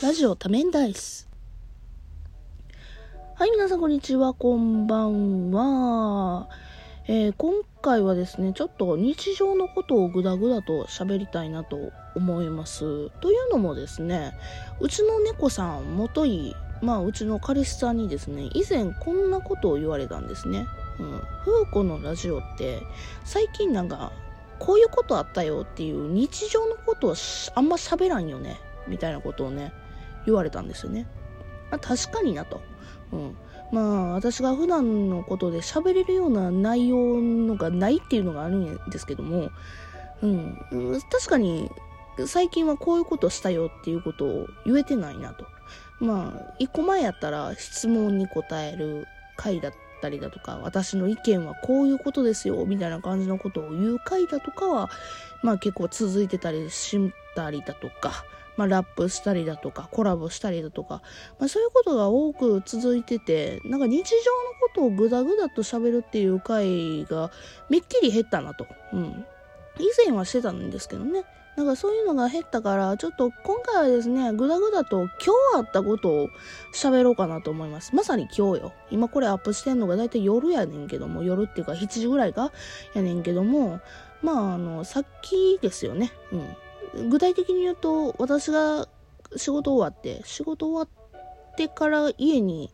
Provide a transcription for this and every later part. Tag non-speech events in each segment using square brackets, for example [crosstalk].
ラジオ多面ダイス。はい、皆さんこんにちは、こんばんは。えー、今回はですね、ちょっと日常のことをぐだぐだと喋りたいなと思います。というのもですね、うちの猫さん、もとい、まあ、うちの彼氏さんにですね、以前こんなことを言われたんですね。うん。風子のラジオって、最近なんか、こういうことあったよっていう日常のことをあんま喋らんよね。みたいなことをね、言われたんですよね。まあ、確かになと。うん。まあ、私が普段のことで喋れるような内容のがないっていうのがあるんですけども、うん。確かに、最近はこういうことしたよっていうことを言えてないなと。まあ、一個前やったら質問に答える回だったりだとか、私の意見はこういうことですよ、みたいな感じのことを言う回だとかは、まあ結構続いてたりしたりだとか、まあ、ラップしたりだとか、コラボしたりだとか、まあ、そういうことが多く続いてて、なんか日常のことをぐだぐだと喋るっていう回がめっきり減ったなと。うん。以前はしてたんですけどね。なんかそういうのが減ったから、ちょっと今回はですね、ぐだぐだと今日あったことを喋ろうかなと思います。まさに今日よ。今これアップしてんのがだいたい夜やねんけども、夜っていうか7時ぐらいか？やねんけども、まああの、さっきですよね。うん。具体的に言うと、私が仕事終わって、仕事終わってから家に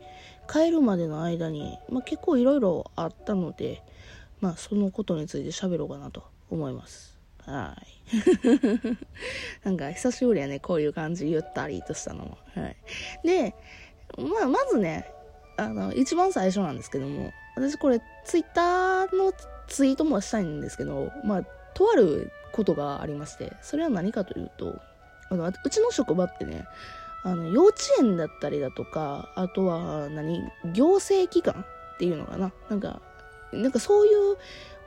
帰るまでの間に、まあ、結構いろいろあったので、まあ、そのことについて喋ろうかなと思います。はい。[laughs] なんか、久しぶりやね、こういう感じ、ゆったりとしたのも。はい。で、まあ、まずね、あの、一番最初なんですけども、私これ、ツイッターのツイートもしたいんですけど、まあ、とあることがありまして、それは何かというと、あの、うちの職場ってね、あの、幼稚園だったりだとか、あとは何、行政機関っていうのかななんか、なんかそういう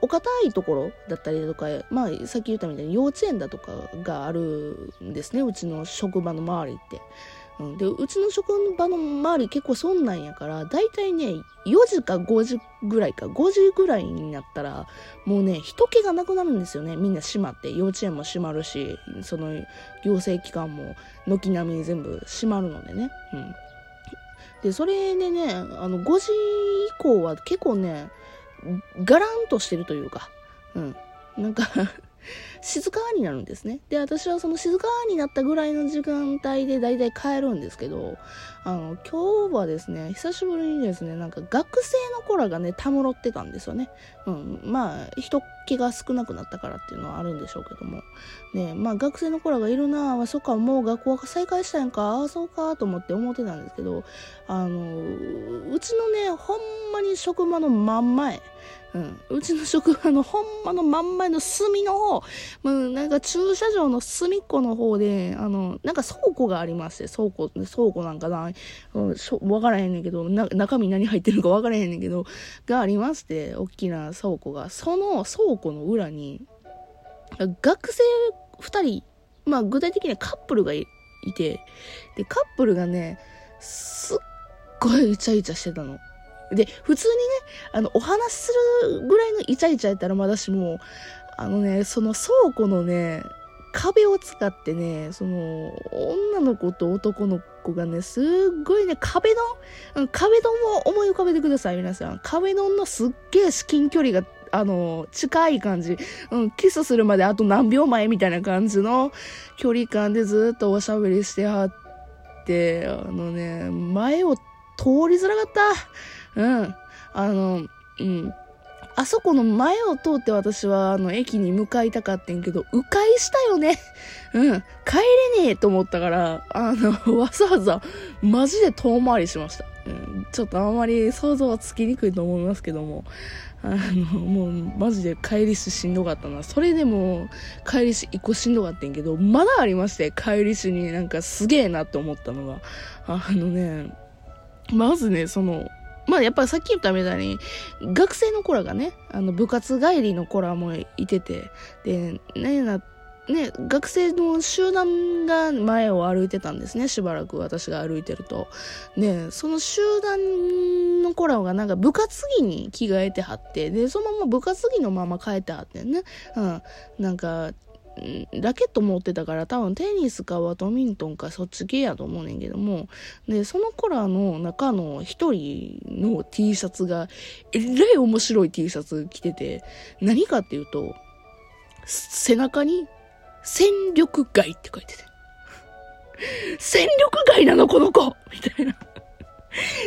お堅いところだったりだとか、まあ、さっき言ったみたいに幼稚園だとかがあるんですね、うちの職場の周りって。うん、で、うちの職場の周り結構そんなんやから、だいたいね、4時か5時ぐらいか、5時ぐらいになったら、もうね、人気がなくなるんですよね。みんな閉まって、幼稚園も閉まるし、その行政機関も軒並み全部閉まるのでね。うん。で、それでね、あの、5時以降は結構ね、ガランとしてるというか、うん。なんか静かになるんですね。で、私はその静かになったぐらいの時間帯で大体帰るんですけど、あの、今日はですね、久しぶりにですね、なんか学生の子らがね、たむろってたんですよね。うん。まあ、人気が少なくなったからっていうのはあるんでしょうけども。ね、まあ、学生の子らがいるなあ、そっか、もう学校が再開したんか、ああ、そうか、と思って思ってたんですけど、あの、うちのね、ほんまに職場の真ん前、うん。うちの職場のほんまの真ん前の隅の方、もうなんか駐車場の隅っこの方で、あの、なんか倉庫がありまして、倉庫、倉庫なんかな、うん、わからへんねんけど、中身何入ってるかわからへんねんけど、がありまして、大きな倉庫が。その倉庫の裏に、学生二人、まあ具体的にはカップルがいて、で、カップルがね、すっごいイチャイチャしてたの。で、普通にね、あの、お話するぐらいのイチャイチャやったらまだしも、あのね、その倉庫のね、壁を使ってね、その、女の子と男の子がね、すっごいね、壁ド壁ドンを思い浮かべてください、皆さん。壁ドンのすっげえ至近距離が、あの、近い感じ。うん、キスするまであと何秒前みたいな感じの距離感でずっとおしゃべりしてはって、あのね、前を通りづらかった。うん。あの、うん。あそこの前を通って私はあの駅に向かいたかってんけど、迂回したよね。[laughs] うん。帰れねえと思ったから、あの、[laughs] わざわざマジで遠回りしました。うん。ちょっとあんまり想像はつきにくいと思いますけども、あの、もうマジで帰りししんどかったな。それでも帰りし一個しんどかったんけど、まだありまして、帰りしになんかすげえなって思ったのが、あのね、まずね、その、まあやっぱりさっき言ったみたいに、学生の子らがね、あの部活帰りの子らもいてて、で、ねな、ね、学生の集団が前を歩いてたんですね、しばらく私が歩いてると。で、その集団の子らがなんか部活着に着替えてはって、で、そのまま部活着のまま帰ってはってね。うん。なんか、ラケット持ってたから多分テニスかバドミントンかそっち系やと思うねんけども、で、その子らの中の一人の T シャツが、えらい面白い T シャツ着てて、何かっていうと、背中に戦力外って書いてて。戦力外なのこの子みたいな。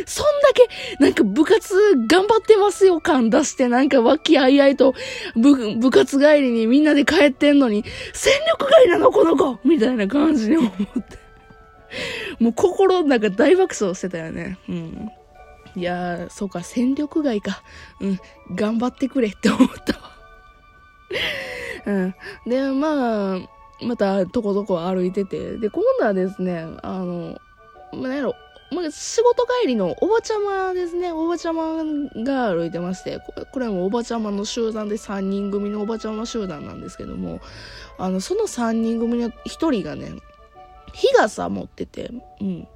そんだけ、なんか部活頑張ってますよ感出して、なんか和気あいあいと部、部活帰りにみんなで帰ってんのに、戦力外なのこの子みたいな感じに思って。もう心の中大爆笑してたよね。うん。いやー、そうか、戦力外か。うん、頑張ってくれって思ったわ。うん。で、まあ、また、とことこ歩いてて、で、今度はですね、あの、まあ、なんやろ、まあ、仕事帰りのおばちゃまですね。おばちゃまが歩いてまして、これもおばちゃまの集団で3人組のおばちゃま集団なんですけども、あの、その3人組の1人がね、日傘持ってて、うん。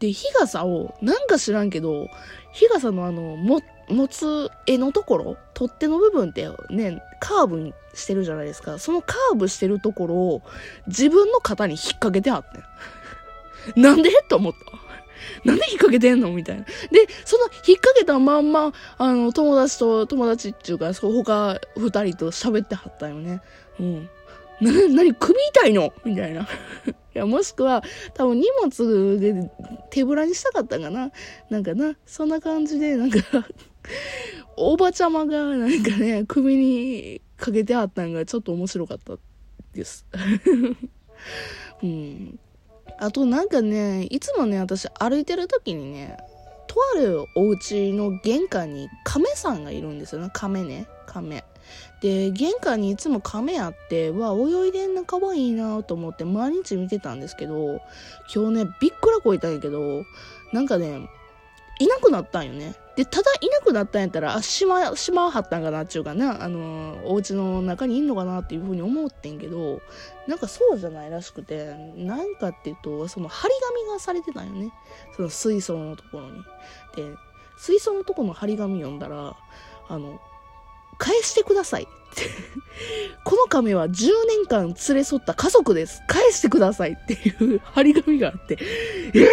で、日傘を、なんか知らんけど、日傘のあの、も、持つ絵のところ、取っ手の部分ってね、カーブしてるじゃないですか。そのカーブしてるところを自分の肩に引っ掛けてあって。なんで？と思った。[laughs] なんで引っ掛けてんの？みたいな。で、その引っ掛けたまんま、あの、友達と、友達っていうか、そう、他二人と喋ってはったよね。うん。な、なに、首痛いの？みたいな。[laughs] いや、もしくは、多分荷物で手ぶらにしたかったかな。なんかな、そんな感じで、なんか [laughs] おばちゃまが、なんかね、首にかけてあったんが、ちょっと面白かったです。うん。あとなんかね、いつもね、私歩いてる時にね、とあるお家の玄関に亀さんがいるんですよね。亀ね。亀。で、玄関にいつも亀あって、わ、泳いでんな、可愛いなと思って毎日見てたんですけど、今日ね、びっくらこいたんやけど、なんかね、いなくなったんよね。で、ただいなくなったんやったら、あ、しま、しまはったんかなっていうかな、あのー、お家の中にいんのかなっていうふうに思ってんけど、なんかそうじゃないらしくて、なんかっていうと、その張り紙がされてたんよね。その水槽のところに。で、水槽のところの張り紙読んだら、あの、返してください。[laughs] この亀は10年間連れ添った家族です。返してくださいっていう張り紙があって、えぇ、ー、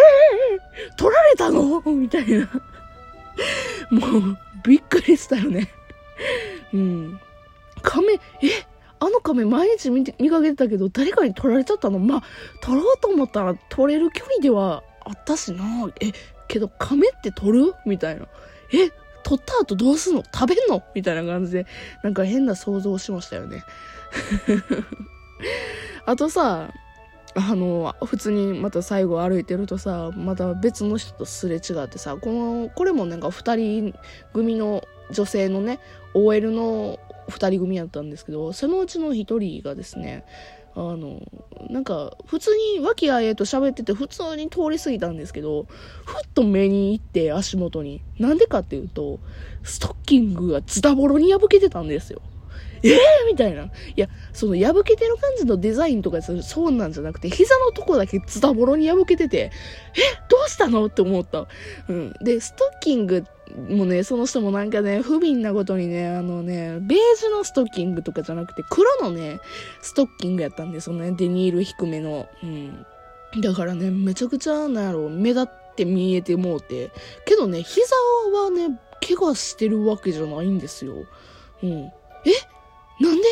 取られたの？みたいな。[laughs] もう、びっくりしたよね。うん。亀、え？あの亀毎日見て見かけてたけど、誰かに取られちゃったの？まあ、取ろうと思ったら取れる距離ではあったしな。え、けど亀って取る？みたいな。え、取った後どうすんの？食べんの？みたいな感じで、なんか変な想像しましたよね。[laughs] あとさ、あの、普通にまた最後歩いてるとさ、また別の人とすれ違ってさ、この、これもなんか二人組の女性のね、OL の二人組やったんですけど、そのうちの一人がですね、あの、なんか、普通に和気あいあいと喋ってて、普通に通り過ぎたんですけど、ふっと目に行って足元に。なんでかっていうと、ストッキングがズタボロに破けてたんですよ。えーみたいな。いや、その破けてる感じのデザインとかそうなんじゃなくて、膝のとこだけズタボロに破けてて、えどうしたの？って思った。うん。で、ストッキングってもうね、その人もなんかね、不憫なことにね、あのね、ベージュのストッキングとかじゃなくて、黒のね、ストッキングやったんですよね。デニール低めの。うん。だからね、めちゃくちゃ、なんやろ、目立って見えてもうて。けどね、膝はね、怪我してるわけじゃないんですよ。うん。え？なんで、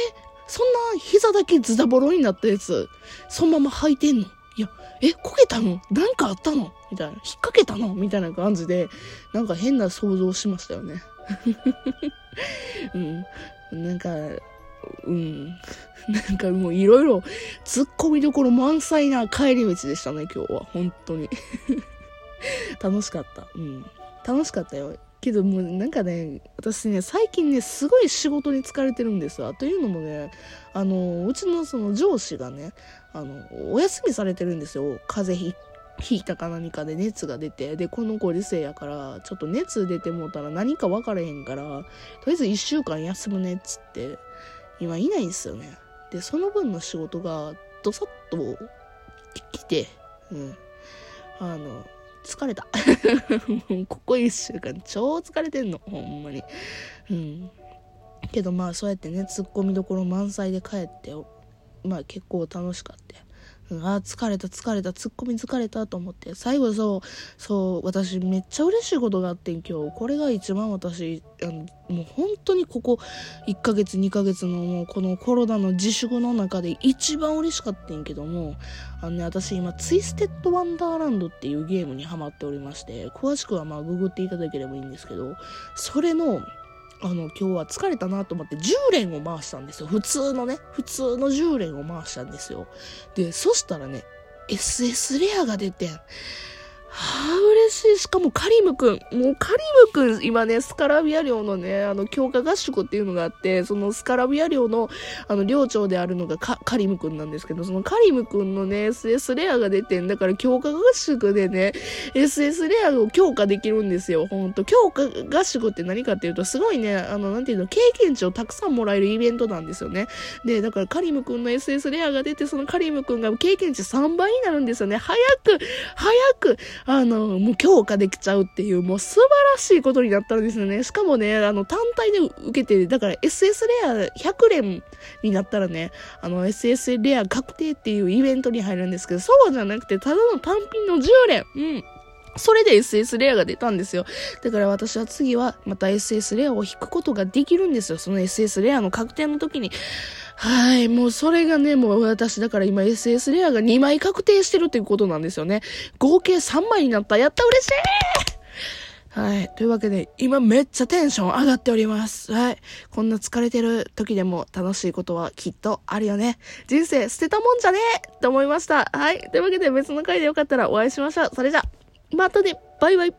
そんな膝だけズタボロになったやつ、そのまま履いてんの？いや、え、焦げたの？なんかあったの？みたいな。引っ掛けたの？みたいな感じで、なんか変な想像しましたよね。うん。なんか、うん。なんかもういろいろ突っ込みどころ満載な帰り道でしたね、今日は。本当に。楽しかった。うん。楽しかったよ。けどもうなんかね、私ね、最近ね、すごい仕事に疲れてるんですわ。というのもね、あの、うちのその上司がね、あの、お休みされてるんですよ。風邪ひ引いたか何かで熱が出て、で、このご時世やから、ちょっと熱出てもうたら何か分からへんから、とりあえず1週間休むねっつって、今いないんですよね。で、その分の仕事が、どさっと来て、うん。あの、疲れた。[laughs] ここ一週間超疲れてんの。ほんまに。うん。けどまあそうやってね、突っ込みどころ満載で帰ってまあ結構楽しかった。うん、あ疲れた疲れたツッコミ疲れたと思って最後そうそう私めっちゃ嬉しいことがあってん今日。これが一番私あのもう本当にここ1ヶ月2ヶ月のもうこのコロナの自粛の中で一番嬉しかったんけどもあのね私今ツイステッドワンダーランドっていうゲームにハマっておりまして詳しくはまあググっていただければいいんですけどそれのあの、今日は疲れたなと思って10連を回したんですよ。普通のね、普通の10連を回したんですよ。で、そしたらね、SS レアが出てん。はあ、嬉しい。しかもカリムくん。もうカリムくん、今ね、スカラビア寮のね、あの、強化合宿っていうのがあって、そのスカラビア寮の、あの、寮長であるのがカリムくんなんですけど、そのカリムくんのね、SS レアが出てんだから強化合宿でね、SS レアを強化できるんですよ。ほんと。強化合宿って何かっていうと、すごいね、あの、なんていうの、経験値をたくさんもらえるイベントなんですよね。で、だからカリムくんの SS レアが出て、そのカリムくんが経験値3倍になるんですよね。早く、早く、あの、もう強化できちゃうっていう、もう素晴らしいことになったんですよね。しかもね、あの、単体で受けて、だから SS レア100連になったらね、あの、SS レア確定っていうイベントに入るんですけど、そうじゃなくて、ただの単品の10連。うん。それで SS レアが出たんですよ。だから私は次はまた SS レアを引くことができるんですよ。その SS レアの確定の時に。はい。もうそれがね、もう私だから今 SS レアが2枚確定してるっていうことなんですよね。合計3枚になった。やった嬉しいはい。というわけで、今めっちゃテンション上がっております。はい。こんな疲れてる時でも楽しいことはきっとあるよね。人生捨てたもんじゃねえって思いました。はい。というわけで別の回でよかったらお会いしましょう。それじゃ、またねバイバイ